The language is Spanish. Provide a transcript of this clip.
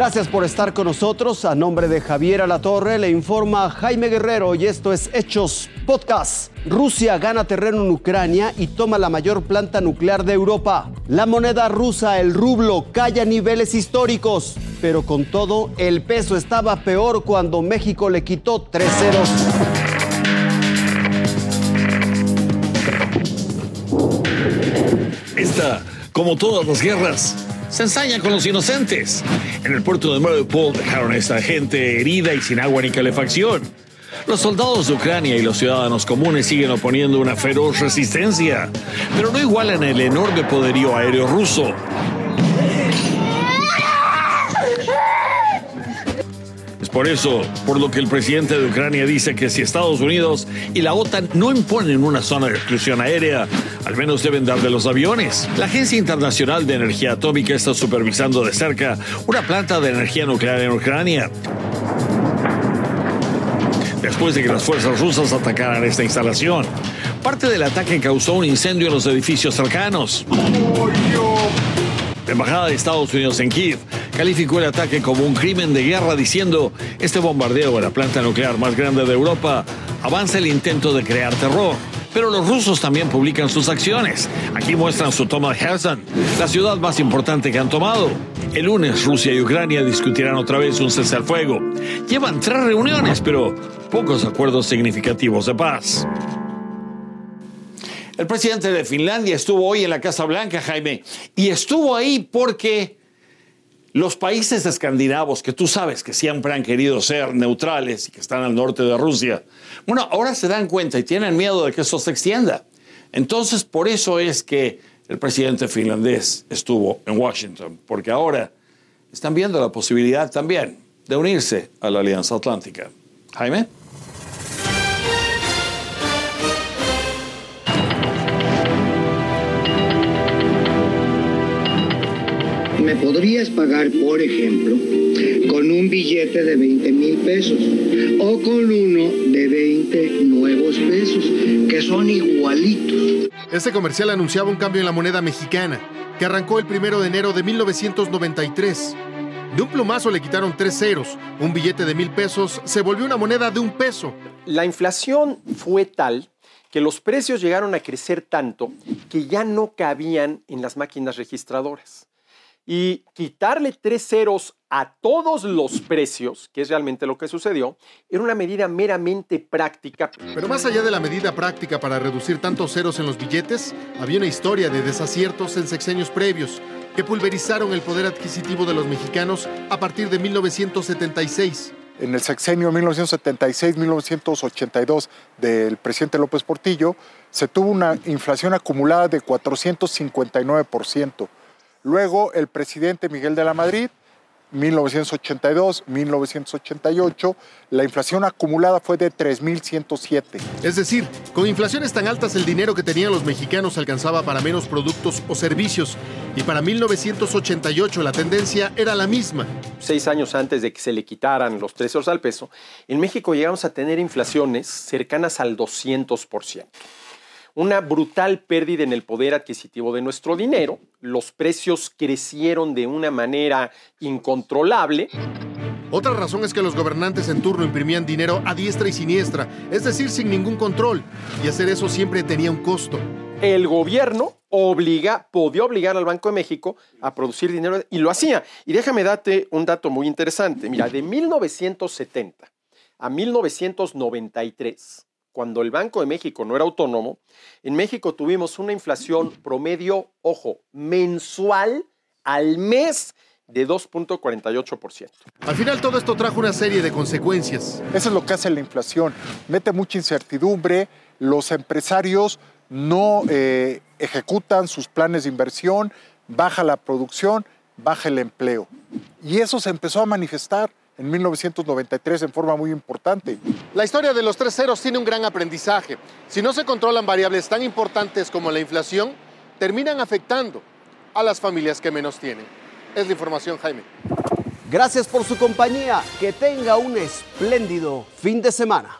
Gracias por estar con nosotros. A nombre de Javier Alatorre le informa Jaime Guerrero y esto es Hechos Podcast. Rusia gana terreno en Ucrania y toma la mayor planta nuclear de Europa. La moneda rusa, el rublo, cae a niveles históricos. Pero con todo, el peso estaba peor cuando México le quitó tres ceros. Esta, como todas las guerras, se ensaña con los inocentes. En el puerto de Mariupol dejaron a esta gente herida y sin agua ni calefacción. Los soldados de Ucrania y los ciudadanos comunes siguen oponiendo una feroz resistencia, pero no igualan el enorme poderío aéreo ruso. Por eso, por lo que el presidente de Ucrania dice que si Estados Unidos y la OTAN no imponen una zona de exclusión aérea, al menos deben dar de los aviones. La Agencia Internacional de Energía Atómica está supervisando de cerca una planta de energía nuclear en Ucrania. Después de que las fuerzas rusas atacaran esta instalación, parte del ataque causó un incendio en los edificios cercanos. La Embajada de Estados Unidos en Kiev calificó el ataque como un crimen de guerra diciendo este bombardeo de la planta nuclear más grande de Europa avanza el intento de crear terror. Pero los rusos también publican sus acciones. Aquí muestran su toma de Kherson, la ciudad más importante que han tomado. El lunes Rusia y Ucrania discutirán otra vez un cese al fuego. Llevan tres reuniones, pero pocos acuerdos significativos de paz. El presidente de Finlandia estuvo hoy en la Casa Blanca, Jaime, y estuvo ahí porque los países escandinavos, que tú sabes que siempre han querido ser neutrales y que están al norte de Rusia, bueno, ahora se dan cuenta y tienen miedo de que eso se extienda. Entonces, por eso es que el presidente finlandés estuvo en Washington, porque ahora están viendo la posibilidad también de unirse a la Alianza Atlántica. Jaime. ¿Me podrías pagar, por ejemplo, con un billete de 20 mil pesos o con uno de 20 nuevos pesos, que son igualitos? Este comercial anunciaba un cambio en la moneda mexicana, que arrancó el primero de enero de 1993. De un plumazo le quitaron tres ceros. Un billete de mil pesos se volvió una moneda de un peso. La inflación fue tal que los precios llegaron a crecer tanto que ya no cabían en las máquinas registradoras. Y quitarle tres ceros a todos los precios, que es realmente lo que sucedió, era una medida meramente práctica. Pero más allá de la medida práctica para reducir tantos ceros en los billetes, había una historia de desaciertos en sexenios previos que pulverizaron el poder adquisitivo de los mexicanos a partir de 1976. En el sexenio 1976-1982 del presidente López Portillo, se tuvo una inflación acumulada de 459%. Luego el presidente Miguel de la Madrid, 1982-1988, la inflación acumulada fue de 3.107. Es decir, con inflaciones tan altas el dinero que tenían los mexicanos alcanzaba para menos productos o servicios. Y para 1988 la tendencia era la misma. Seis años antes de que se le quitaran los tres ceros al peso, en México llegamos a tener inflaciones cercanas al 200% una brutal pérdida en el poder adquisitivo de nuestro dinero, los precios crecieron de una manera incontrolable. Otra razón es que los gobernantes en turno imprimían dinero a diestra y siniestra, es decir, sin ningún control, y hacer eso siempre tenía un costo. El gobierno obliga, podía obligar al Banco de México a producir dinero y lo hacía. Y déjame darte un dato muy interesante. Mira, de 1970 a 1993, cuando el Banco de México no era autónomo, en México tuvimos una inflación promedio, ojo, mensual al mes de 2.48%. Al final todo esto trajo una serie de consecuencias. Eso es lo que hace la inflación. Mete mucha incertidumbre, los empresarios no eh, ejecutan sus planes de inversión, baja la producción, baja el empleo. Y eso se empezó a manifestar en 1993 en forma muy importante. La historia de los tres ceros tiene un gran aprendizaje. Si no se controlan variables tan importantes como la inflación, terminan afectando a las familias que menos tienen. Es la información, Jaime. Gracias por su compañía. Que tenga un espléndido fin de semana.